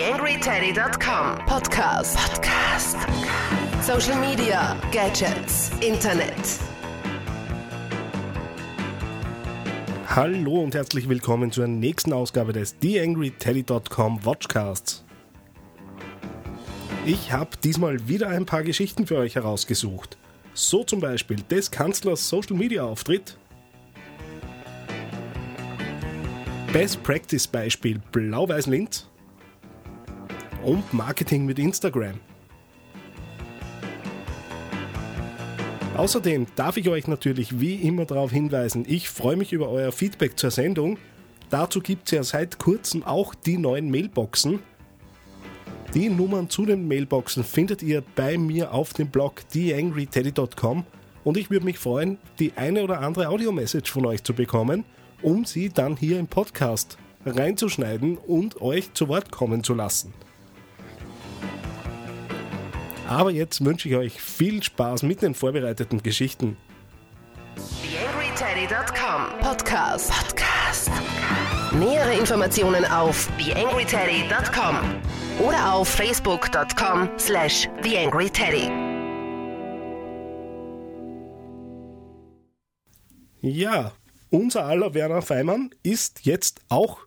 TheAngryTeddy.com Podcast. Podcast. Social Media, Gadgets, Internet. Hallo und herzlich willkommen zur nächsten Ausgabe des TheAngryTeddy.com Watchcasts. Ich habe diesmal wieder ein paar Geschichten für euch herausgesucht. So zum Beispiel des Kanzlers Social Media Auftritt, Best Practice Beispiel Blau-Weiß Linz und Marketing mit Instagram. Außerdem darf ich euch natürlich wie immer darauf hinweisen, ich freue mich über euer Feedback zur Sendung. Dazu gibt es ja seit kurzem auch die neuen Mailboxen. Die Nummern zu den Mailboxen findet ihr bei mir auf dem Blog theangryteddy.com und ich würde mich freuen, die eine oder andere Audio-Message von euch zu bekommen, um sie dann hier im Podcast reinzuschneiden und euch zu Wort kommen zu lassen. Aber jetzt wünsche ich euch viel Spaß mit den vorbereiteten Geschichten. TheAngryTeddy.com Podcast. Podcast. Nähere Informationen auf TheAngryTeddy.com oder auf Facebook.com slash TheAngryTeddy. Ja, unser aller Werner Feimann ist jetzt auch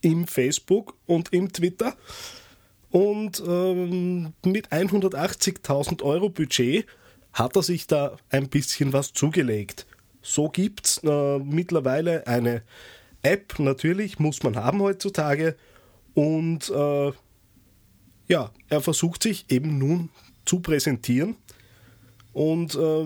im Facebook und im Twitter und ähm, mit 180.000 Euro Budget hat er sich da ein bisschen was zugelegt. So gibt es äh, mittlerweile eine App, natürlich, muss man haben heutzutage. Und äh, ja, er versucht sich eben nun zu präsentieren. Und äh,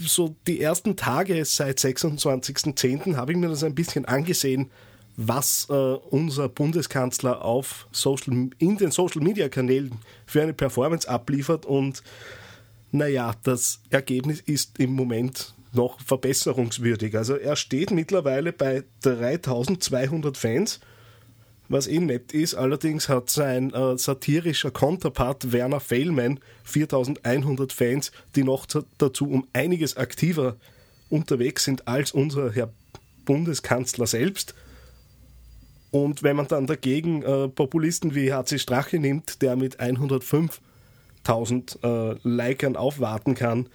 so die ersten Tage seit 26.10. habe ich mir das ein bisschen angesehen, was äh, unser Bundeskanzler auf Social, in den Social Media Kanälen für eine Performance abliefert. Und naja, das Ergebnis ist im Moment noch verbesserungswürdig. Also er steht mittlerweile bei 3200 Fans, was eh nett ist. Allerdings hat sein äh, satirischer Konterpart Werner Fehlmann 4100 Fans, die noch dazu um einiges aktiver unterwegs sind als unser Herr Bundeskanzler selbst. Und wenn man dann dagegen äh, Populisten wie HC Strache nimmt, der mit 105.000 äh, Likern aufwarten kann,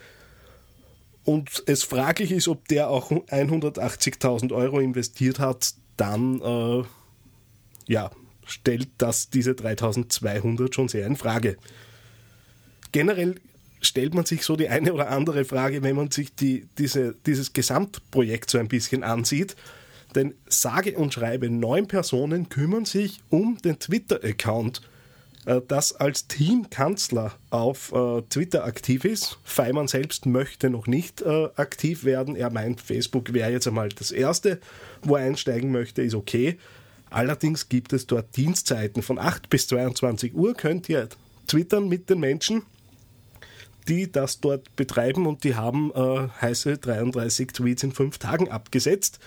und es fraglich ist, ob der auch 180.000 Euro investiert hat, dann äh, ja, stellt das diese 3200 schon sehr in Frage. Generell stellt man sich so die eine oder andere Frage, wenn man sich die, diese, dieses Gesamtprojekt so ein bisschen ansieht. Denn sage und schreibe, neun Personen kümmern sich um den Twitter-Account, äh, das als Teamkanzler auf äh, Twitter aktiv ist. Feimann selbst möchte noch nicht äh, aktiv werden. Er meint, Facebook wäre jetzt einmal das Erste, wo er einsteigen möchte, ist okay. Allerdings gibt es dort Dienstzeiten von 8 bis 22 Uhr. Könnt ihr twittern mit den Menschen, die das dort betreiben und die haben äh, heiße 33 Tweets in fünf Tagen abgesetzt.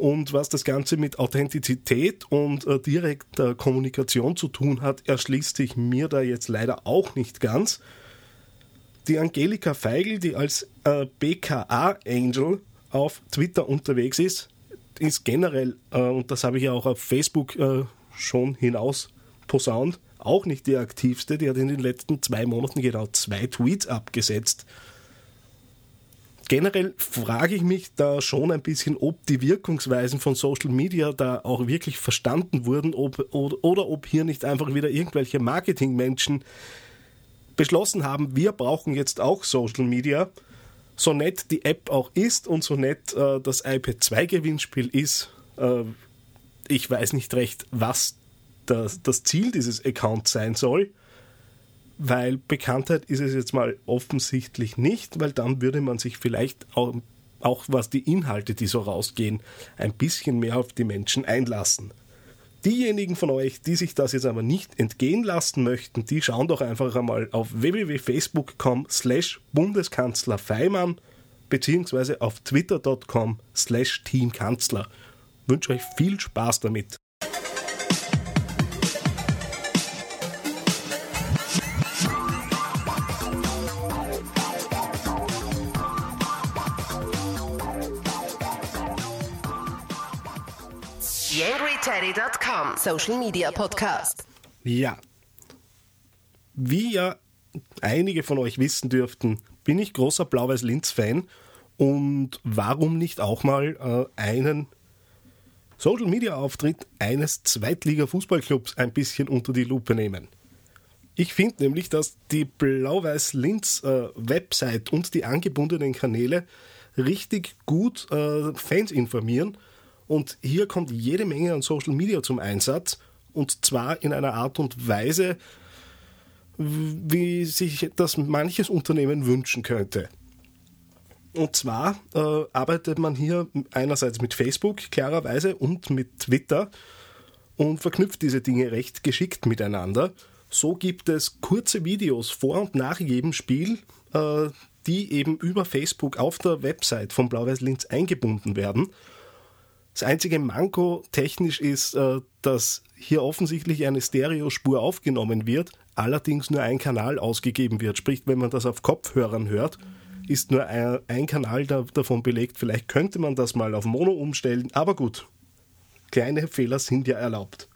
Und was das Ganze mit Authentizität und äh, direkter Kommunikation zu tun hat, erschließt sich mir da jetzt leider auch nicht ganz. Die Angelika Feigl, die als äh, BKA-Angel auf Twitter unterwegs ist, ist generell, äh, und das habe ich ja auch auf Facebook äh, schon hinaus posaunt, auch nicht die aktivste. Die hat in den letzten zwei Monaten genau zwei Tweets abgesetzt generell frage ich mich da schon ein bisschen, ob die Wirkungsweisen von Social Media da auch wirklich verstanden wurden ob, oder, oder ob hier nicht einfach wieder irgendwelche Marketingmenschen beschlossen haben, wir brauchen jetzt auch Social Media. So nett die App auch ist und so nett äh, das iPad 2 Gewinnspiel ist, äh, ich weiß nicht recht, was das, das Ziel dieses Accounts sein soll weil Bekanntheit ist es jetzt mal offensichtlich nicht, weil dann würde man sich vielleicht auch, auch was die Inhalte, die so rausgehen, ein bisschen mehr auf die Menschen einlassen. Diejenigen von euch, die sich das jetzt aber nicht entgehen lassen möchten, die schauen doch einfach einmal auf www.facebook.com slash Bundeskanzler Feimann beziehungsweise auf twitter.com slash Teamkanzler. Ich wünsche euch viel Spaß damit. TheAngryTeddy.com Social Media Podcast. Ja. Wie ja einige von euch wissen dürften, bin ich großer Blau-Weiß-Linz-Fan und warum nicht auch mal äh, einen Social-Media-Auftritt eines Zweitliga-Fußballclubs ein bisschen unter die Lupe nehmen. Ich finde nämlich, dass die Blau-Weiß-Linz-Website äh, und die angebundenen Kanäle richtig gut äh, Fans informieren und hier kommt jede Menge an Social Media zum Einsatz und zwar in einer Art und Weise, wie sich das manches Unternehmen wünschen könnte. Und zwar äh, arbeitet man hier einerseits mit Facebook klarerweise und mit Twitter und verknüpft diese Dinge recht geschickt miteinander. So gibt es kurze Videos vor und nach jedem Spiel, äh, die eben über Facebook auf der Website von Blau-Weiß Linz eingebunden werden. Das einzige Manko technisch ist, äh, dass hier offensichtlich eine Stereospur aufgenommen wird, allerdings nur ein Kanal ausgegeben wird. Sprich, wenn man das auf Kopfhörern hört, ist nur ein, Kanal da, davon belegt. Vielleicht könnte man das mal auf Mono umstellen, aber gut. Kleine Fehler sind ja erlaubt.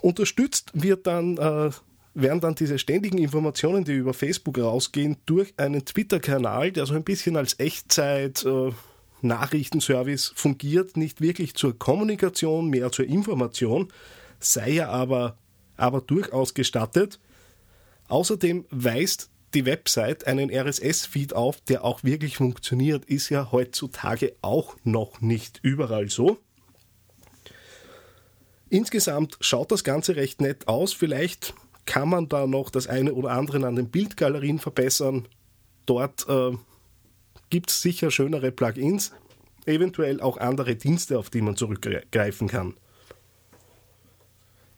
Unterstützt wird dann, äh, werden dann diese ständigen Informationen, die über Facebook rausgehen, durch einen Twitter-Kanal, der so ein bisschen als Echtzeit äh, Nachrichtenservice fungiert, nicht wirklich zur Kommunikation, mehr zur Information, sei er aber, aber durchaus gestattet. Außerdem weist die Website einen RSS-Feed auf, der auch wirklich funktioniert, ist ja heutzutage auch noch nicht überall so. Insgesamt schaut das Ganze recht nett aus. Vielleicht kann man da noch das eine oder andere an den Bildgalerien verbessern. Dort äh, gibt es sicher schönere Plugins, eventuell auch andere Dienste, auf die man zurückgreifen kann.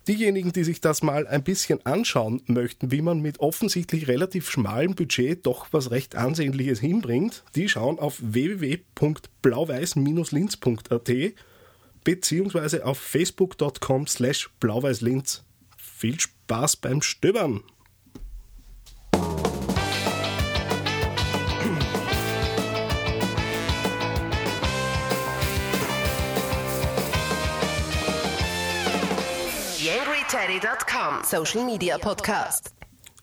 Diejenigen, die sich das mal ein bisschen anschauen möchten, wie man mit offensichtlich relativ schmalem Budget doch was recht Ansehnliches hinbringt, die schauen auf www.blauweiß-linz.at beziehungsweise auf facebook.com slash blauweißlinz. Viel Spaß beim Stöbern! TheAngryTeddy.com Social Media Podcast.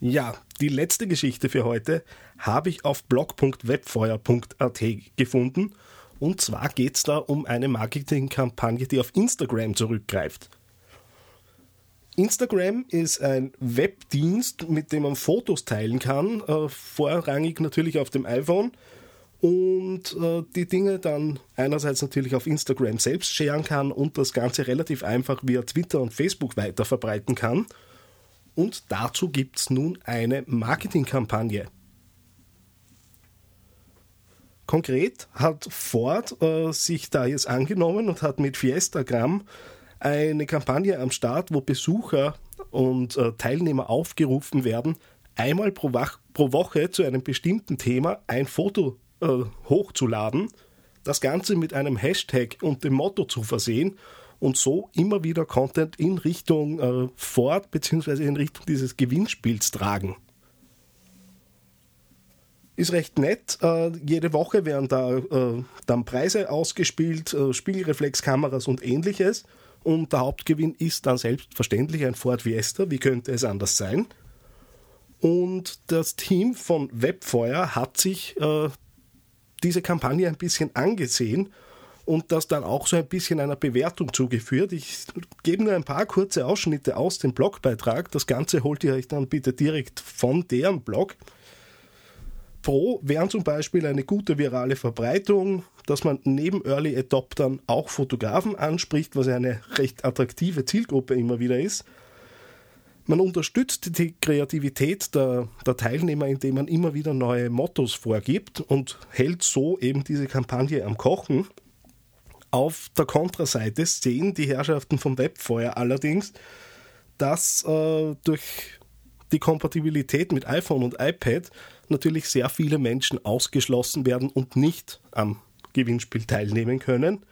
Ja, die letzte Geschichte für heute habe ich auf blog.webfeuer.at gefunden. Und zwar geht es da um eine Marketingkampagne, die auf Instagram zurückgreift. Instagram ist ein Webdienst, mit dem man Fotos teilen kann, äh, vorrangig natürlich auf dem iPhone und äh, die Dinge dann einerseits natürlich auf Instagram selbst scheren kann und das Ganze relativ einfach via Twitter und Facebook weiter verbreiten kann. Und dazu gibt es nun eine Marketingkampagne. Konkret hat Ford äh, sich da jetzt angenommen und hat mit Fiestagram eine Kampagne am Start, wo Besucher und äh, Teilnehmer aufgerufen werden, einmal pro, pro Woche zu einem bestimmten Thema ein Foto äh, hochzuladen, das Ganze mit einem Hashtag und dem Motto zu versehen und so immer wieder Content in Richtung äh, Ford bzw. in Richtung dieses Gewinnspiels tragen. Ist recht nett. Äh, jede Woche werden da äh, dann Preise ausgespielt, äh, Spiegelreflexkameras und ähnliches. Und der Hauptgewinn ist dann selbstverständlich ein Ford Fiesta. Wie könnte es anders sein? Und das Team von Webfeuer hat sich äh, diese Kampagne ein bisschen angesehen und das dann auch so ein bisschen einer Bewertung zugeführt. Ich gebe nur ein paar kurze Ausschnitte aus dem Blogbeitrag. Das Ganze holt ihr euch dann bitte direkt von deren Blog. Pro wären zum Beispiel eine gute virale Verbreitung, dass man neben Early Adoptern auch Fotografen anspricht, was eine recht attraktive Zielgruppe immer wieder ist. Man unterstützt die Kreativität der, der, Teilnehmer, indem man immer wieder neue Mottos vorgibt und hält so eben diese Kampagne am Kochen. Auf der Kontraseite sehen die Herrschaften vom Webfeuer allerdings, dass äh, durch die Kompatibilität mit iPhone und iPad natürlich sehr viele Menschen ausgeschlossen werden und nicht am Gewinnspiel teilnehmen können.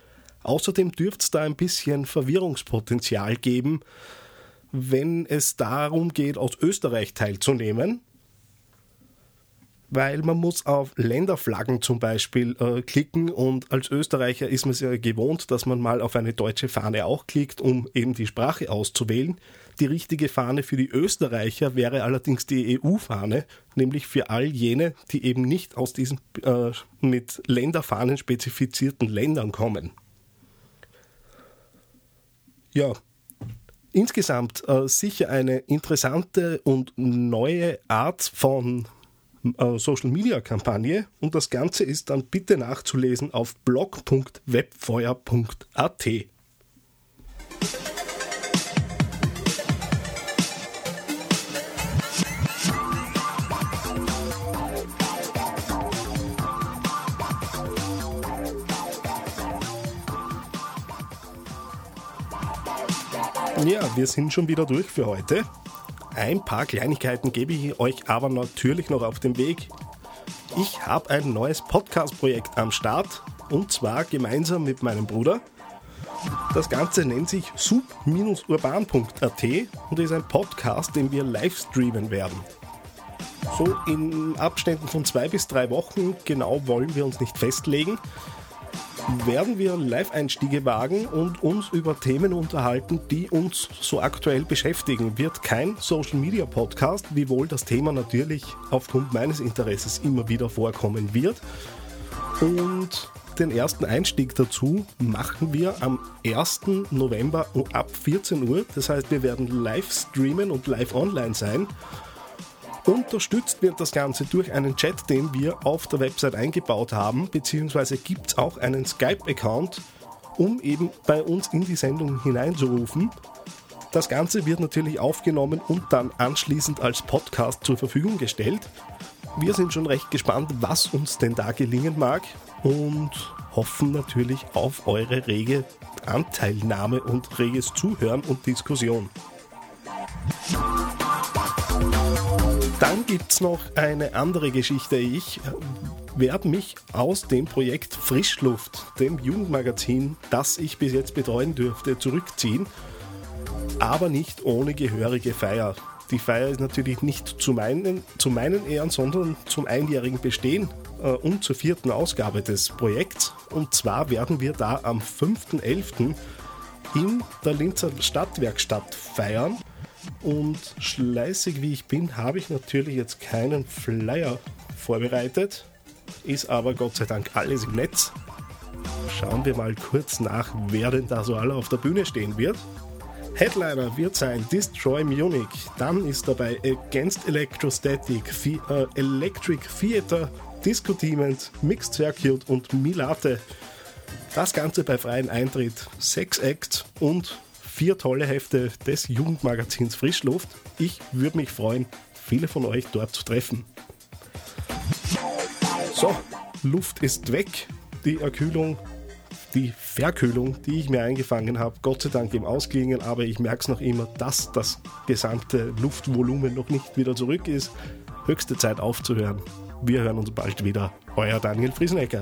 Außerdem dürfte es da ein bisschen Verwirrungspotenzial geben, wenn es darum geht, aus Österreich teilzunehmen. weil man muss auf Länderflaggen zum Beispiel äh, klicken und als Österreicher ist man es ja gewohnt, dass man mal auf eine deutsche Fahne auch klickt, um eben die Sprache auszuwählen. Die richtige Fahne für die Österreicher wäre allerdings die EU-Fahne, nämlich für all jene, die eben nicht aus diesen äh, mit Länderfahnen spezifizierten Ländern kommen. Ja, insgesamt äh, sicher eine interessante und neue Art von äh, Social Media Kampagne und das Ganze ist dann bitte nachzulesen auf blog.webfeuer.at. Ja, wir sind schon wieder durch für heute. Ein paar Kleinigkeiten gebe ich euch aber natürlich noch auf den Weg. Ich habe ein neues Podcast-Projekt am Start und zwar gemeinsam mit meinem Bruder. Das Ganze nennt sich sub-urban.at und ist ein Podcast, den wir live streamen werden. So in Abständen von zwei bis drei Wochen, genau wollen wir uns nicht festlegen werden wir Live-Einstiege wagen und uns über Themen unterhalten, die uns so aktuell beschäftigen. Wird kein Social-Media-Podcast, wiewohl das Thema natürlich aufgrund meines Interesses immer wieder vorkommen wird. Und den ersten Einstieg dazu machen wir am 1. November ab 14 Uhr. Das heißt, wir werden live streamen und live online sein. Unterstützt wird das Ganze durch einen Chat, den wir auf der Website eingebaut haben, beziehungsweise gibt es auch einen Skype-Account, um eben bei uns in die Sendung hineinzurufen. Das Ganze wird natürlich aufgenommen und dann anschließend als Podcast zur Verfügung gestellt. Wir sind schon recht gespannt, was uns denn da gelingen mag und hoffen natürlich auf eure rege Anteilnahme und reges Zuhören und Diskussion. Dann gibt es noch eine andere Geschichte. Ich werde mich aus dem Projekt Frischluft, dem Jugendmagazin, das ich bis jetzt betreuen dürfte, zurückziehen. Aber nicht ohne gehörige Feier. Die Feier ist natürlich nicht zu meinen, zu meinen Ehren, sondern zum einjährigen Bestehen äh, und zur vierten Ausgabe des Projekts. Und zwar werden wir da am 5.11. in der Linzer Stadtwerkstatt feiern. Und schleißig wie ich bin, habe ich natürlich jetzt keinen Flyer vorbereitet. Ist aber Gott sei Dank alles im Netz. Schauen wir mal kurz nach, wer denn da so alle auf der Bühne stehen wird. Headliner wird sein Destroy Munich. Dann ist dabei Against Electrostatic, äh, Electric Theater, Disco Demons, Mixed Circuit und Milate. Das Ganze bei freiem Eintritt, Sex Act und vier tolle Hefte des Jugendmagazins Frischluft. Ich würde mich freuen, viele von euch dort zu treffen. So, Luft ist weg. Die Erkühlung, die Verkühlung, die ich mir eingefangen habe, Gott sei Dank im Ausklingen, aber ich merke es noch immer, dass das gesamte Luftvolumen noch nicht wieder zurück ist. Höchste Zeit aufzuhören. Wir hören uns bald wieder. Euer Daniel Friesenecker.